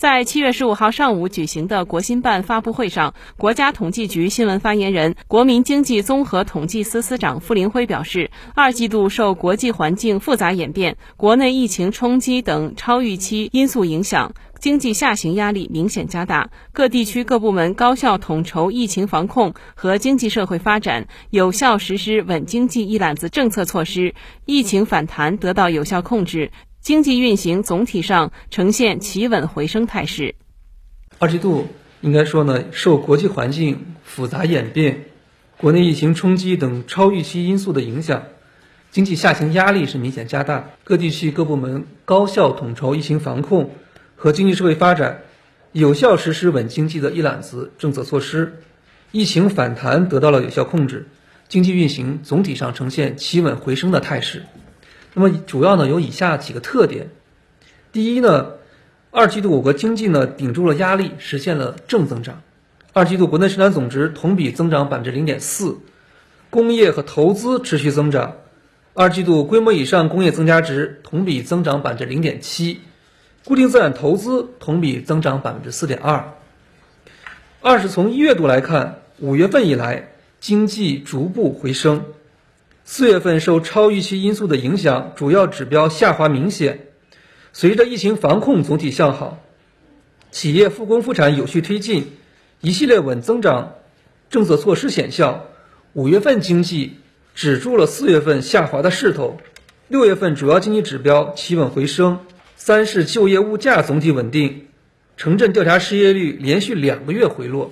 在七月十五号上午举行的国新办发布会上，国家统计局新闻发言人、国民经济综合统计司司长傅林辉表示，二季度受国际环境复杂演变、国内疫情冲击等超预期因素影响，经济下行压力明显加大，各地区各部门高效统筹疫情防控和经济社会发展，有效实施稳经济一揽子政策措施，疫情反弹得到有效控制。经济运行总体上呈现企稳回升态势。二季度应该说呢，受国际环境复杂演变、国内疫情冲击等超预期因素的影响，经济下行压力是明显加大。各地区各部门高效统筹疫情防控和经济社会发展，有效实施稳经济的一揽子政策措施，疫情反弹得到了有效控制，经济运行总体上呈现企稳回升的态势。那么主要呢有以下几个特点，第一呢，二季度我国经济呢顶住了压力，实现了正增长。二季度国内生产总值同比增长百分之零点四，工业和投资持续增长。二季度规模以上工业增加值同比增长百分之零点七，固定资产投资同比增长百分之四点二。二是从一月度来看，五月份以来经济逐步回升。四月份受超预期因素的影响，主要指标下滑明显。随着疫情防控总体向好，企业复工复产有序推进，一系列稳增长政策措施显效，五月份经济止住了四月份下滑的势头。六月份主要经济指标企稳回升。三是就业物价总体稳定，城镇调查失业率连续两个月回落。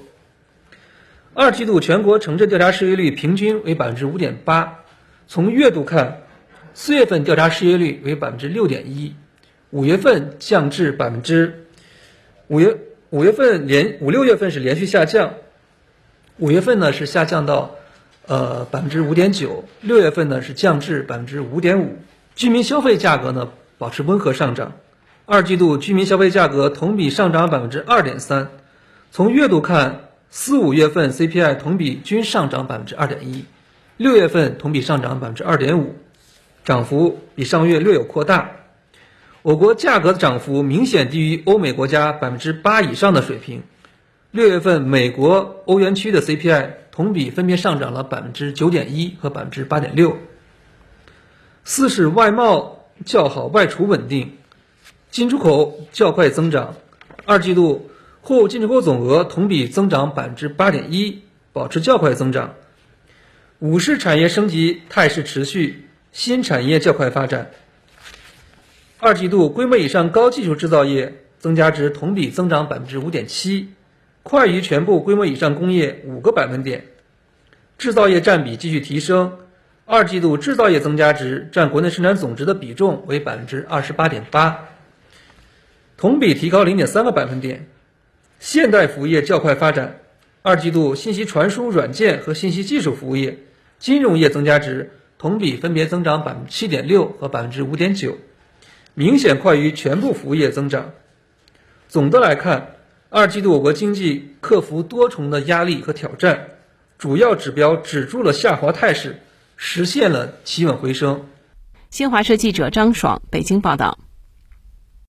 二季度全国城镇调查失业率平均为百分之五点八。从月度看，四月份调查失业率为百分之六点一，五月份降至百分之五月五月份连五六月份是连续下降，五月份呢是下降到呃百分之五点九，六月份呢是降至百分之五点五。居民消费价格呢保持温和上涨，二季度居民消费价格同比上涨百分之二点三。从月度看，四五月份 CPI 同比均上涨百分之二点一。六月份同比上涨百分之二点五，涨幅比上月略有扩大。我国价格的涨幅明显低于欧美国家百分之八以上的水平。六月份美国、欧元区的 CPI 同比分别上涨了百分之九点一和百分之八点六。四是外贸较好，外储稳定，进出口较快增长。二季度货物进出口总额同比增长百分之八点一，保持较快增长。五是产业升级态势持续，新产业较快发展。二季度规模以上高技术制造业增加值同比增长百分之五点七，快于全部规模以上工业五个百分点。制造业占比继续提升，二季度制造业增加值占国内生产总值的比重为百分之二十八点八，同比提高零点三个百分点。现代服务业较快发展，二季度信息传输软件和信息技术服务业。金融业增加值同比分别增长百分之七点六和百分之五点九，明显快于全部服务业增长。总的来看，二季度我国经济克服多重的压力和挑战，主要指标止住了下滑态势，实现了企稳回升。新华社记者张爽北京报道。